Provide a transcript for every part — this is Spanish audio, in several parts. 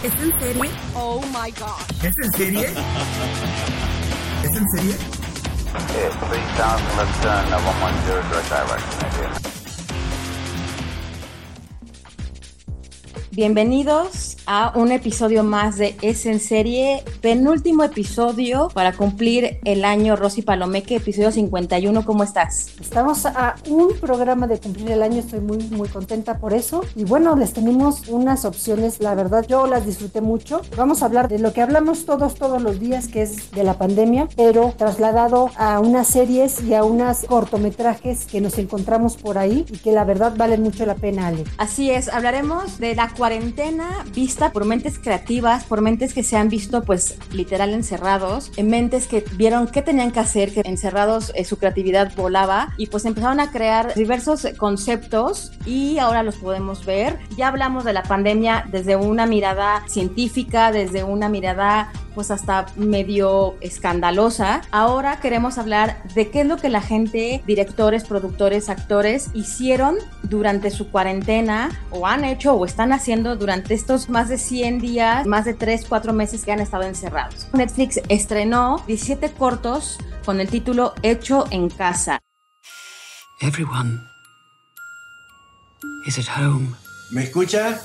¿Es en serie? Oh my gosh. ¿Es en serie? ¿Es en serie? Okay, 3000 left turn, 110 direct direction. Bienvenidos a un episodio más de Es en Serie, penúltimo episodio para cumplir el año Rosy Palomeque, episodio 51. ¿Cómo estás? Estamos a un programa de cumplir el año, estoy muy, muy contenta por eso. Y bueno, les tenemos unas opciones, la verdad, yo las disfruté mucho. Vamos a hablar de lo que hablamos todos, todos los días, que es de la pandemia, pero trasladado a unas series y a unas cortometrajes que nos encontramos por ahí y que la verdad valen mucho la pena, Ale. Así es, hablaremos de la cuarentena vista por mentes creativas, por mentes que se han visto pues literal encerrados, en mentes que vieron qué tenían que hacer, que encerrados eh, su creatividad volaba y pues empezaron a crear diversos conceptos y ahora los podemos ver. Ya hablamos de la pandemia desde una mirada científica, desde una mirada pues hasta medio escandalosa. Ahora queremos hablar de qué es lo que la gente, directores, productores, actores hicieron durante su cuarentena o han hecho o están haciendo durante estos más de 100 días, más de 3, 4 meses que han estado encerrados. Netflix estrenó 17 cortos con el título Hecho en casa. Everyone is at home. ¿Me escucha?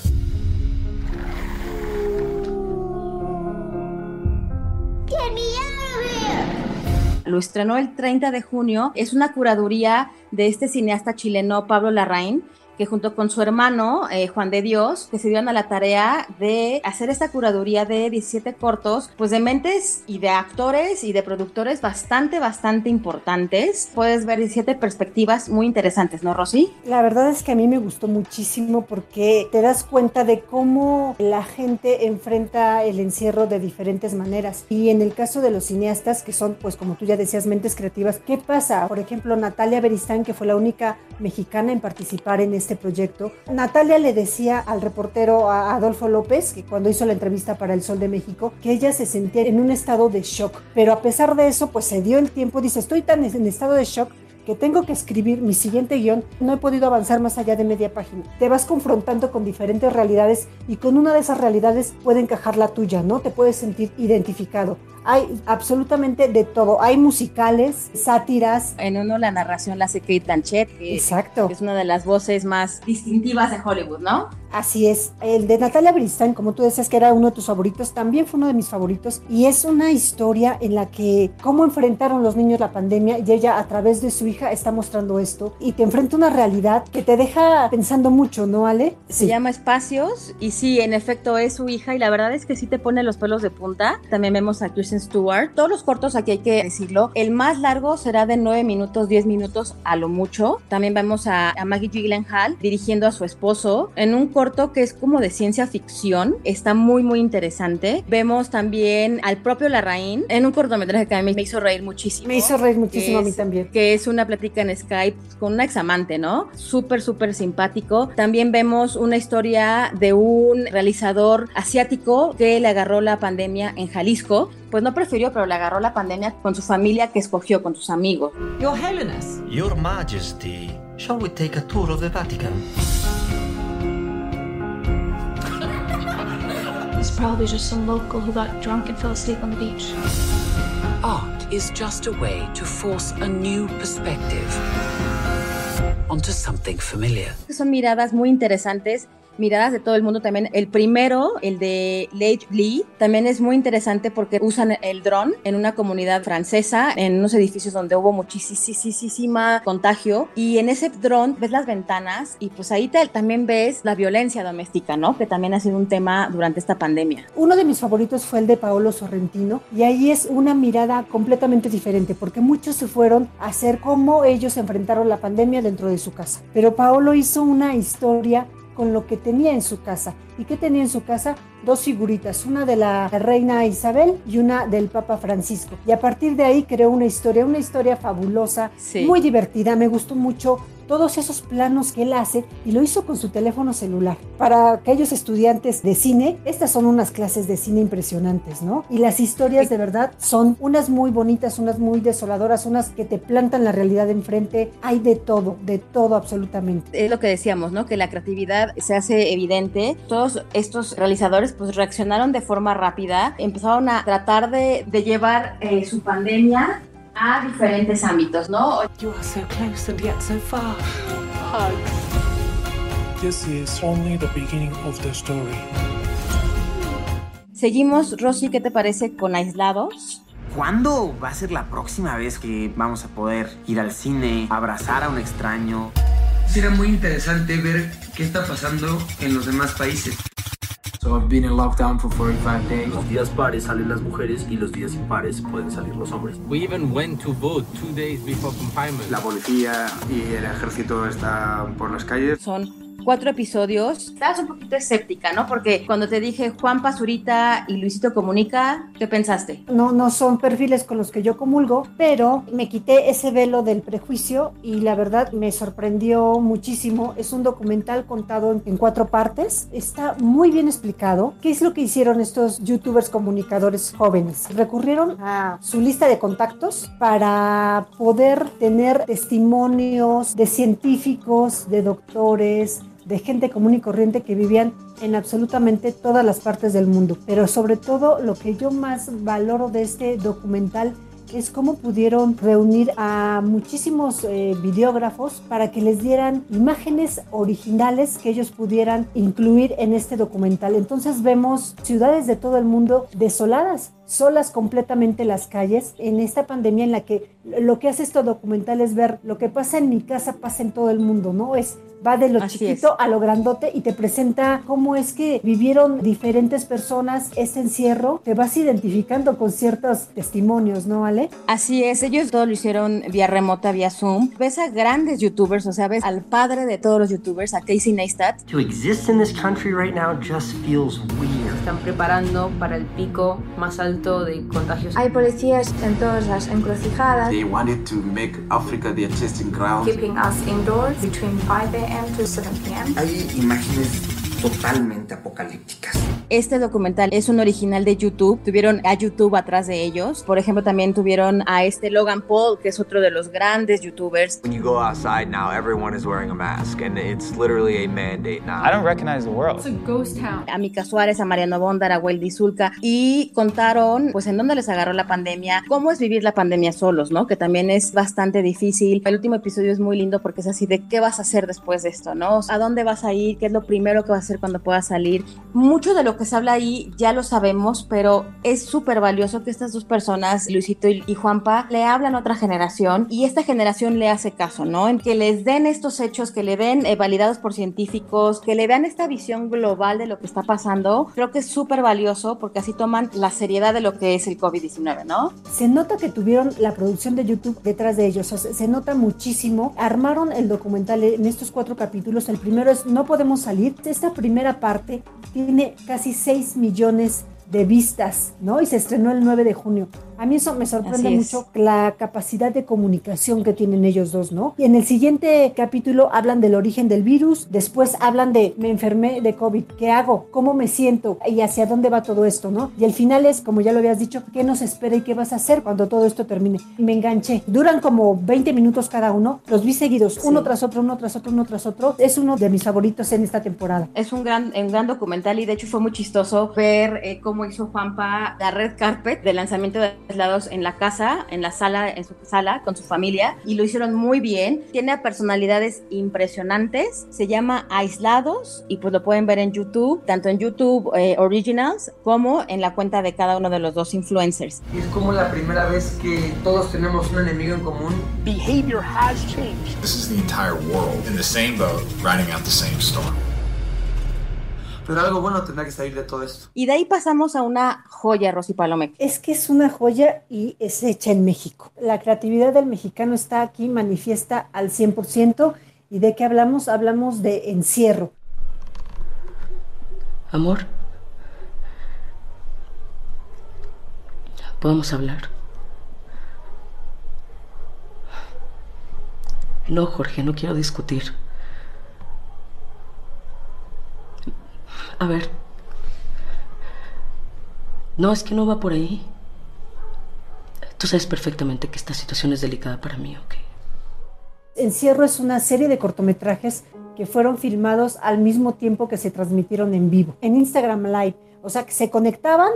Lo estrenó el 30 de junio. Es una curaduría de este cineasta chileno Pablo Larraín que junto con su hermano eh, Juan de Dios, que se dieron a la tarea de hacer esta curaduría de 17 cortos, pues de mentes y de actores y de productores bastante, bastante importantes. Puedes ver 17 perspectivas muy interesantes, ¿no, Rosy? La verdad es que a mí me gustó muchísimo porque te das cuenta de cómo la gente enfrenta el encierro de diferentes maneras. Y en el caso de los cineastas, que son, pues como tú ya decías, mentes creativas, ¿qué pasa? Por ejemplo, Natalia Beristán, que fue la única mexicana en participar en este proyecto. Natalia le decía al reportero Adolfo López, que cuando hizo la entrevista para El Sol de México, que ella se sentía en un estado de shock. Pero a pesar de eso, pues se dio el tiempo, dice, estoy tan en estado de shock que tengo que escribir mi siguiente guion, no he podido avanzar más allá de media página. Te vas confrontando con diferentes realidades y con una de esas realidades puede encajar la tuya, ¿no? Te puedes sentir identificado. Hay absolutamente de todo. Hay musicales, sátiras. En uno la narración la hace Kate Blanchett, que Exacto. es una de las voces más distintivas de Hollywood, ¿no? Así es. El de Natalia Bristain, como tú decías que era uno de tus favoritos, también fue uno de mis favoritos. Y es una historia en la que cómo enfrentaron los niños la pandemia y ella a través de su hija está mostrando esto. Y te enfrenta una realidad que te deja pensando mucho, ¿no, Ale? Se llama Espacios y sí, en efecto es su hija y la verdad es que sí te pone los pelos de punta. También vemos a Kristen Stewart. Todos los cortos aquí hay que decirlo. El más largo será de 9 minutos, 10 minutos a lo mucho. También vemos a, a Maggie Gyllenhaal dirigiendo a su esposo en un corto que es como de ciencia ficción. Está muy, muy interesante. Vemos también al propio Larraín en un cortometraje que a mí me hizo reír muchísimo. Me hizo reír muchísimo que a mí es- también. Que es una plática en Skype con una examante, ¿no? Súper, súper simpático. También vemos una historia de un realizador asiático que le agarró la pandemia en Jalisco. Pues no prefirió, pero le agarró la pandemia con su familia que escogió, con sus amigos. Your Holiness. Your Majesty, shall we take a tour of the Vatican? Probably just some local who got drunk and fell asleep on the beach. Art is just a way to force a new perspective onto something familiar. Son miradas muy interesantes miradas de todo el mundo también. El primero, el de Leigh Lee, también es muy interesante porque usan el dron en una comunidad francesa, en unos edificios donde hubo muchísima contagio. Y en ese dron ves las ventanas y pues ahí también ves la violencia doméstica, ¿no? Que también ha sido un tema durante esta pandemia. Uno de mis favoritos fue el de Paolo Sorrentino y ahí es una mirada completamente diferente porque muchos se fueron a hacer cómo ellos enfrentaron la pandemia dentro de su casa. Pero Paolo hizo una historia con lo que tenía en su casa. ¿Y qué tenía en su casa? Dos figuritas, una de la reina Isabel y una del Papa Francisco. Y a partir de ahí creó una historia, una historia fabulosa, Sí. muy divertida, me gustó mucho todos esos planos que él hace y lo hizo con su teléfono celular. Para aquellos estudiantes de cine, estas son unas clases de cine impresionantes, ¿no? Y las historias de verdad son unas muy bonitas, unas muy desoladoras, unas que te plantan la realidad enfrente. Hay de todo, de todo absolutamente. es lo que decíamos, ¿no? Que la creatividad se hace evidente. Todos estos realizadores pues reaccionaron de forma rápida, empezaron a tratar de, de llevar eh, su pandemia a diferentes ámbitos, ¿no? You are so close and yet so far. This is only the beginning of the story. Seguimos, Rosy, ¿qué te parece con Aislados? ¿Cuándo va a ser la próxima vez que vamos a poder ir al cine, abrazar a un extraño? Será muy interesante ver qué está pasando en los demás países. So I've been in lockdown for 45 days. Los días pares salen las mujeres y los días impares pueden salir los hombres. We even went to vote two days before confinement. La policía y el ejército están por las calles. Son cuatro episodios. Estabas un poquito escéptica, ¿no? Porque cuando te dije Juan Pazurita y Luisito Comunica, ¿qué pensaste? No, no son perfiles con los que yo comulgo, pero me quité ese velo del prejuicio y la verdad me sorprendió muchísimo. Es un documental contado en, en cuatro partes. Está muy bien explicado. ¿Qué es lo que hicieron estos youtubers comunicadores jóvenes? Recurrieron a su lista de contactos para poder tener testimonios de científicos, de doctores, de gente común y corriente que vivían en absolutamente todas las partes del mundo. Pero sobre todo lo que yo más valoro de este documental es cómo pudieron reunir a muchísimos eh, videógrafos para que les dieran imágenes originales que ellos pudieran incluir en este documental. Entonces vemos ciudades de todo el mundo desoladas, solas completamente las calles en esta pandemia en la que lo que hace este documental es ver lo que pasa en mi casa pasa en todo el mundo, ¿no? Es va de lo Así chiquito a lo grandote y te presenta cómo es que vivieron diferentes personas ese encierro. Te vas identificando con ciertos testimonios, ¿no, Ale? Así es, ellos todo lo hicieron vía remota, vía Zoom. Ves a grandes youtubers, o sea, ves al padre de todos los youtubers, a Casey Neistat. To exist in this country right now just feels weird. Están preparando para el pico más alto de contagios. Hay policías en todas las encrucijadas. They wanted to make Africa their testing ground. Keeping us indoors between 5 a.m. to 7 p.m. Hay imágenes totalmente apocalípticas. Este documental es un original de YouTube. Tuvieron a YouTube atrás de ellos. Por ejemplo, también tuvieron a este Logan Paul, que es otro de los grandes youtubers. When you go outside now, everyone is wearing a mask, and it's literally a mandate now. I don't recognize the world. It's a ghost town. A Mika Suárez, a Mariano Bondar, a Weldy Zulka. Y contaron, pues, en dónde les agarró la pandemia, cómo es vivir la pandemia solos, ¿no? Que también es bastante difícil. El último episodio es muy lindo porque es así de qué vas a hacer después de esto, ¿no? ¿A dónde vas a ir? ¿Qué es lo primero que vas a hacer cuando puedas salir? Mucho de lo que se habla ahí ya lo sabemos, pero es súper valioso que estas dos personas, Luisito y Juanpa, le hablan a otra generación y esta generación le hace caso, ¿no? En que les den estos hechos, que le den eh, validados por científicos, que le vean esta visión global de lo que está pasando, creo que es súper valioso porque así toman la seriedad de lo que es el COVID-19, ¿no? Se nota que tuvieron la producción de YouTube detrás de ellos, o sea, se nota muchísimo. Armaron el documental en estos cuatro capítulos. El primero es No podemos salir. Esta primera parte tiene casi 6 millones de vistas, ¿no? Y se estrenó el 9 de junio. A mí eso me sorprende es. mucho la capacidad de comunicación que tienen ellos dos, ¿no? Y en el siguiente capítulo hablan del origen del virus, después hablan de me enfermé de COVID, ¿qué hago? ¿Cómo me siento? Y hacia dónde va todo esto, ¿no? Y el final es, como ya lo habías dicho, ¿qué nos espera y qué vas a hacer cuando todo esto termine? Y me enganché. Duran como 20 minutos cada uno, los vi seguidos, uno tras otro, uno tras otro, uno tras otro. Es uno de mis favoritos en esta temporada. Es un gran, un gran documental y de hecho fue muy chistoso ver eh, cómo hizo Juanpa la red carpet del lanzamiento de aislados en la casa, en la sala, en su sala con su familia y lo hicieron muy bien. Tiene personalidades impresionantes. Se llama Aislados y pues lo pueden ver en YouTube, tanto en YouTube eh, Originals como en la cuenta de cada uno de los dos influencers. Es como la primera vez que todos tenemos un enemigo en común. Behavior has changed. This is the entire world in the same boat, riding out the same storm. Pero algo bueno tendrá que salir de todo esto. Y de ahí pasamos a una joya, Rosy Palomec. Es que es una joya y es hecha en México. La creatividad del mexicano está aquí manifiesta al 100%. ¿Y de qué hablamos? Hablamos de encierro. Amor. Podemos hablar. No, Jorge, no quiero discutir. A ver. No, es que no va por ahí. Tú sabes perfectamente que esta situación es delicada para mí, ¿ok? Encierro es una serie de cortometrajes que fueron filmados al mismo tiempo que se transmitieron en vivo, en Instagram Live. O sea, que se conectaban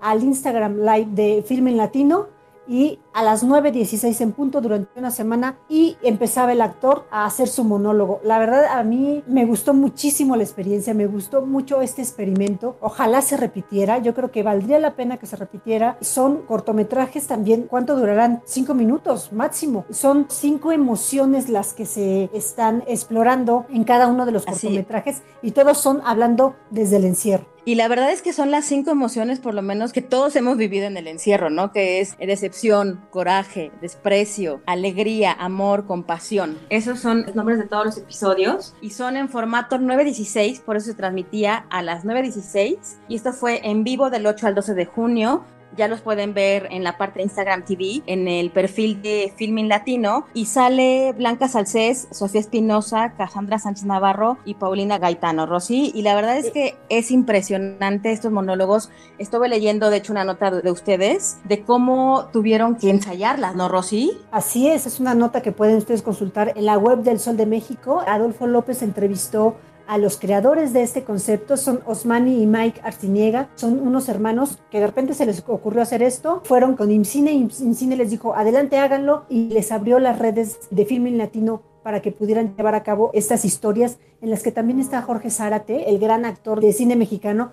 al Instagram Live de Filme en Latino y a las 9.16 en punto durante una semana y empezaba el actor a hacer su monólogo. La verdad a mí me gustó muchísimo la experiencia, me gustó mucho este experimento. Ojalá se repitiera, yo creo que valdría la pena que se repitiera. Son cortometrajes también, ¿cuánto durarán? Cinco minutos máximo. Son cinco emociones las que se están explorando en cada uno de los cortometrajes y todos son hablando desde el encierro. Y la verdad es que son las cinco emociones, por lo menos, que todos hemos vivido en el encierro, ¿no? Que es decepción, coraje, desprecio, alegría, amor, compasión. Esos son los nombres de todos los episodios y son en formato 9.16, por eso se transmitía a las 9.16 y esto fue en vivo del 8 al 12 de junio ya los pueden ver en la parte de Instagram TV, en el perfil de Filming Latino, y sale Blanca Salcés, Sofía Espinosa, Cassandra Sánchez Navarro y Paulina Gaitano, Rosy, y la verdad es que es impresionante estos monólogos. Estuve leyendo, de hecho, una nota de ustedes de cómo tuvieron que ensayarlas, ¿no, Rosy? Así es, es una nota que pueden ustedes consultar en la web del Sol de México. Adolfo López entrevistó a los creadores de este concepto son Osmani y Mike Arciniega, son unos hermanos que de repente se les ocurrió hacer esto, fueron con IMCINE, IMCINE les dijo adelante háganlo y les abrió las redes de filming latino para que pudieran llevar a cabo estas historias en las que también está Jorge Zárate, el gran actor de cine mexicano.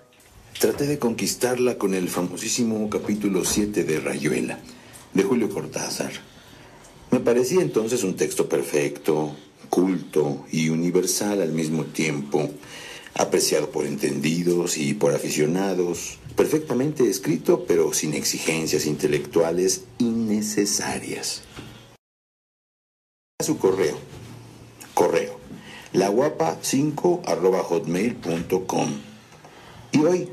Traté de conquistarla con el famosísimo capítulo 7 de Rayuela, de Julio Cortázar. Me parecía entonces un texto perfecto, culto y universal al mismo tiempo, apreciado por entendidos y por aficionados, perfectamente escrito pero sin exigencias intelectuales innecesarias. A su correo, correo, laguapa5 arroba hotmail.com. Y hoy,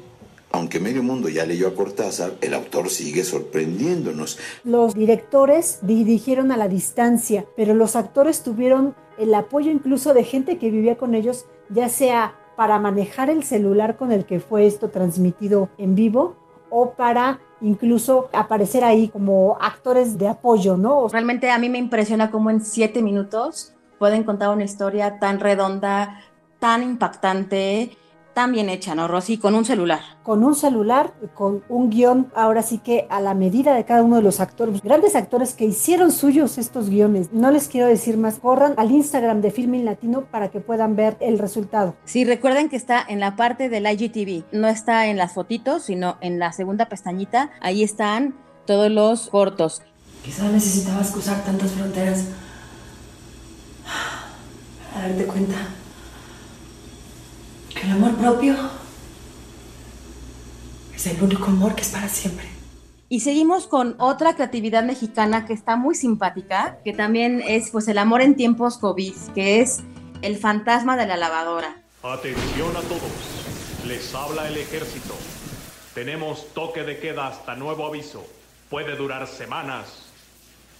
aunque medio mundo ya leyó a Cortázar, el autor sigue sorprendiéndonos. Los directores dirigieron a la distancia, pero los actores tuvieron el apoyo incluso de gente que vivía con ellos, ya sea para manejar el celular con el que fue esto transmitido en vivo o para incluso aparecer ahí como actores de apoyo, ¿no? Realmente a mí me impresiona cómo en siete minutos pueden contar una historia tan redonda, tan impactante tan bien hecha, ¿no, Rosy? Con un celular. Con un celular, con un guion, ahora sí que a la medida de cada uno de los actores, grandes actores que hicieron suyos estos guiones. No les quiero decir más, corran al Instagram de Filming Latino para que puedan ver el resultado. Sí, recuerden que está en la parte del IGTV, no está en las fotitos, sino en la segunda pestañita, ahí están todos los cortos. Quizás necesitabas cruzar tantas fronteras a darte cuenta que el amor propio es el único amor que es para siempre. Y seguimos con otra creatividad mexicana que está muy simpática, que también es pues el amor en tiempos COVID, que es el fantasma de la lavadora. Atención a todos, les habla el ejército. Tenemos toque de queda hasta nuevo aviso. Puede durar semanas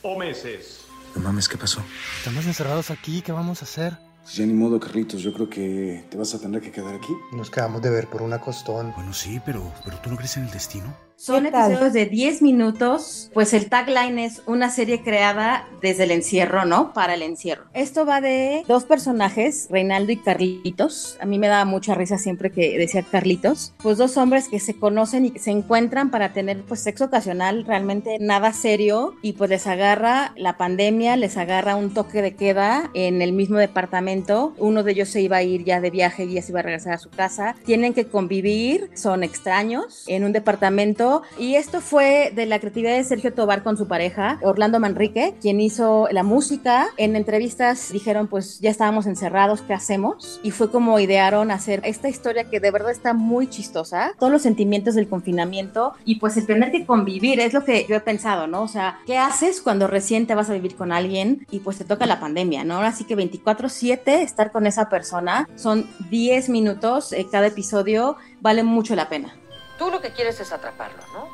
o meses. No mames, ¿qué pasó? Estamos encerrados aquí, ¿qué vamos a hacer? Pues ya ni modo, Carlitos, yo creo que te vas a tener que quedar aquí. Nos quedamos de ver por una costón. Bueno, sí, pero, pero ¿tú no crees en el destino? Son episodios de 10 minutos, pues el tagline es una serie creada desde el encierro, ¿no? Para el encierro. Esto va de dos personajes, Reinaldo y Carlitos. A mí me daba mucha risa siempre que decía Carlitos. Pues dos hombres que se conocen y se encuentran para tener pues sexo ocasional, realmente nada serio. Y pues les agarra la pandemia, les agarra un toque de queda en el mismo departamento. Uno de ellos se iba a ir ya de viaje y ya se iba a regresar a su casa. Tienen que convivir, son extraños en un departamento Y esto fue de la creatividad de Sergio Tobar con su pareja, Orlando Manrique, quien hizo la música. En entrevistas dijeron, pues ya estábamos encerrados, ¿qué hacemos? Y fue como idearon hacer esta historia que de verdad está muy chistosa, todos los sentimientos del confinamiento y pues el tener que convivir, es lo que yo he pensado, ¿no? O sea, ¿qué haces cuando recién te vas a vivir con alguien y pues te toca la pandemia, ¿no? Así que 24/7 estar con esa persona, son 10 minutos eh, cada episodio, vale mucho la pena. Tú lo que quieres es atraparlo, ¿no?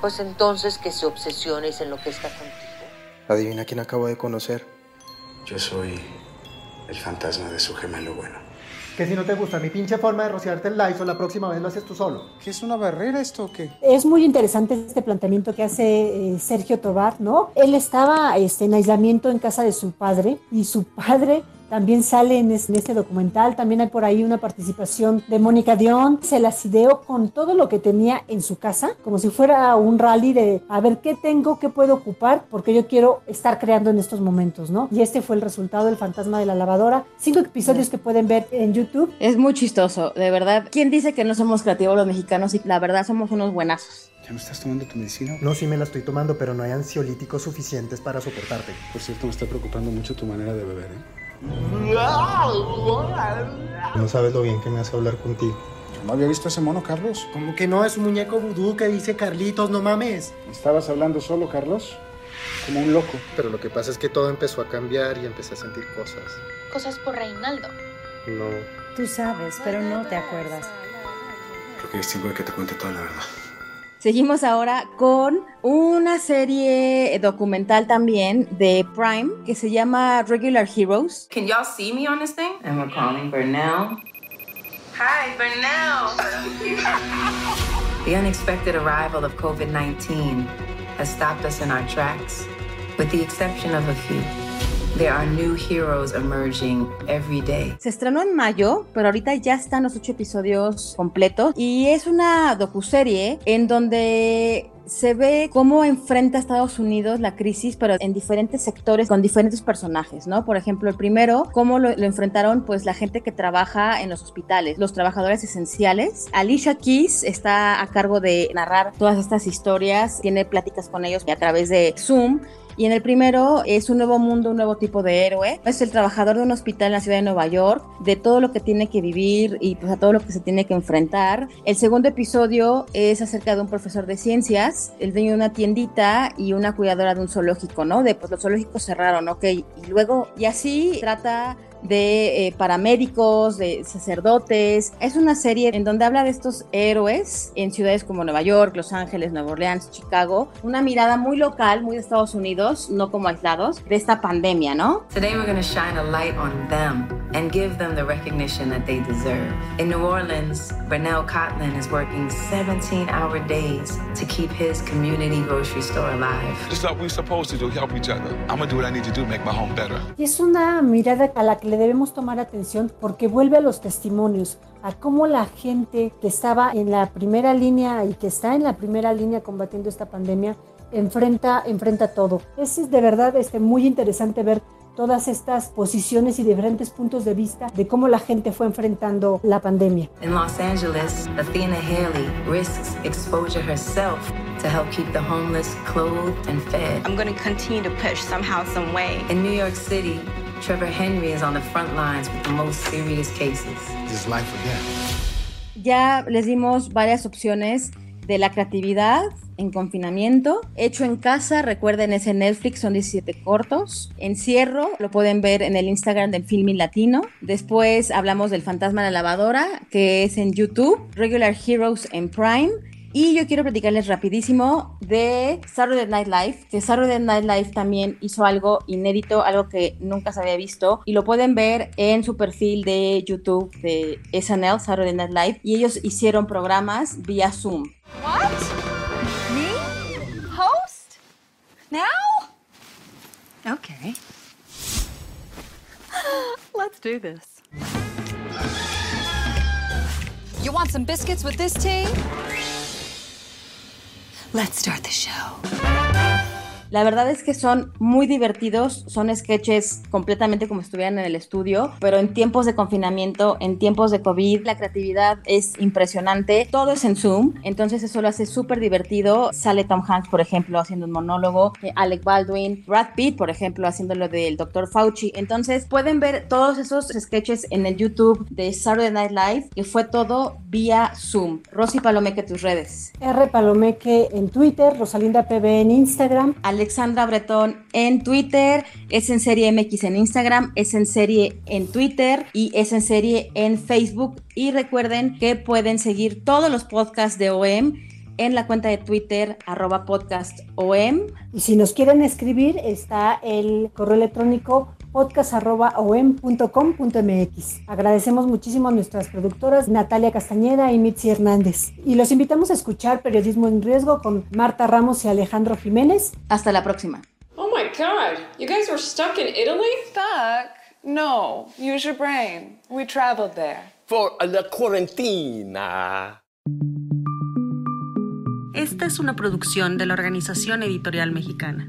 Pues entonces que se obsesione y se enloquezca contigo. Adivina quién acabo de conocer. Yo soy el fantasma de su gemelo bueno. Que si no te gusta mi pinche forma de rociarte el Lysol, la próxima vez lo haces tú solo. ¿Qué es una barrera esto o qué? Es muy interesante este planteamiento que hace eh, Sergio Tobar, ¿no? Él estaba este, en aislamiento en casa de su padre y su padre también sale en, es- en este documental, también hay por ahí una participación de Mónica Dion, se las ideó con todo lo que tenía en su casa, como si fuera un rally de a ver qué tengo, qué puedo ocupar, porque yo quiero estar creando en estos momentos, ¿no? Y este fue el resultado del fantasma de la lavadora, cinco episodios que pueden ver en YouTube. Es muy chistoso, de verdad. ¿Quién dice que no somos creativos los mexicanos y la verdad somos unos buenazos? ¿Ya no estás tomando tu medicina? No, sí me la estoy tomando, pero no hay ansiolíticos suficientes para soportarte. Por cierto, me está preocupando mucho tu manera de beber, ¿eh? No sabes lo bien que me hace hablar contigo. Yo no había visto ese mono, Carlos. Como que no es un muñeco vudú que dice Carlitos, no mames. ¿Estabas hablando solo, Carlos? Como un loco. Pero lo que pasa es que todo empezó a cambiar y empecé a sentir cosas. Cosas por Reinaldo. No. Tú sabes, pero no te acuerdas. Creo que es tiempo de que te cuente toda la verdad. Seguimos ahora con una serie documental también de Prime que se llama Regular Heroes. Can y'all see me on this thing? And we're calling Burnell. Hi, Burnell. the unexpected arrival of COVID 19 has stopped us in our tracks, with the exception of a few. There are new heroes emerging every day. Se estrenó en mayo, pero ahorita ya están los ocho episodios completos y es una docuserie en donde se ve cómo enfrenta Estados Unidos la crisis, pero en diferentes sectores con diferentes personajes, ¿no? Por ejemplo, el primero, cómo lo, lo enfrentaron pues la gente que trabaja en los hospitales, los trabajadores esenciales. Alicia Keys está a cargo de narrar todas estas historias, tiene pláticas con ellos a través de Zoom. Y en el primero es un nuevo mundo, un nuevo tipo de héroe. Es el trabajador de un hospital en la ciudad de Nueva York, de todo lo que tiene que vivir y pues a todo lo que se tiene que enfrentar. El segundo episodio es acerca de un profesor de ciencias, el dueño de una tiendita y una cuidadora de un zoológico, ¿no? De pues los zoológicos cerraron, ok. Y luego, y así trata de eh, paramédicos, de sacerdotes. Es una serie en donde habla de estos héroes en ciudades como Nueva York, Los Ángeles, Nueva Orleans, Chicago. Una mirada muy local, muy de Estados Unidos, no como aislados, de esta pandemia, ¿no? Today we're going to shine a light on them and give them the recognition that they deserve. In New Orleans, Burnell Cotlin is working 17 hour days to keep his community grocery store alive. It's what we're supposed to do, help each other. I'm gonna do what I need to do, make my home better. Y es una mirada a la que le debemos tomar atención porque vuelve a los testimonios, a cómo la gente que estaba en la primera línea y que está en la primera línea combatiendo esta pandemia enfrenta, enfrenta todo. Es de verdad este, muy interesante ver todas estas posiciones y diferentes puntos de vista de cómo la gente fue enfrentando la pandemia. In Los Angeles, Athena Haley risks exposure herself to help keep the homeless clothed and fed. I'm going to continue to push somehow, some way. In New York City, Trevor Henry is on the front lines with the most serious cases. Is life or death? Ya les dimos varias opciones de la creatividad en confinamiento, hecho en casa, recuerden ese Netflix, son 17 cortos, encierro, lo pueden ver en el Instagram del Filming Latino, después hablamos del Fantasma de la Lavadora, que es en YouTube, Regular Heroes en Prime, y yo quiero platicarles rapidísimo de Saturday Night Live, que Saturday Night Live también hizo algo inédito, algo que nunca se había visto, y lo pueden ver en su perfil de YouTube de SNL, Saturday Night Live, y ellos hicieron programas vía Zoom. What? Me? Host? Now? Okay. Let's do this. You want some biscuits with this tea? Let's start the show. La verdad es que son muy divertidos, son sketches completamente como estuvieran en el estudio, pero en tiempos de confinamiento, en tiempos de COVID, la creatividad es impresionante. Todo es en Zoom, entonces eso lo hace súper divertido. Sale Tom Hanks, por ejemplo, haciendo un monólogo, eh, Alec Baldwin, Brad Pitt, por ejemplo, haciéndolo del Dr. Fauci. Entonces pueden ver todos esos sketches en el YouTube de Saturday Night Live, que fue todo vía Zoom. Rosy Palomeque, tus redes. R Palomeque en Twitter, Rosalinda PB en Instagram. Alexandra Bretón en Twitter, es en serie MX en Instagram, es en serie en Twitter y es en serie en Facebook. Y recuerden que pueden seguir todos los podcasts de OEM en la cuenta de Twitter arroba podcast OEM. Y si nos quieren escribir, está el correo electrónico podcast.om.com.mx. Agradecemos muchísimo a nuestras productoras Natalia Castañeda y Mitzi Hernández. Y los invitamos a escuchar Periodismo en Riesgo con Marta Ramos y Alejandro Jiménez. Hasta la próxima. Oh my god, you guys were stuck in Italy? Stuck? No, use your brain. We traveled there. For la cuarentena. Esta es una producción de la Organización Editorial Mexicana.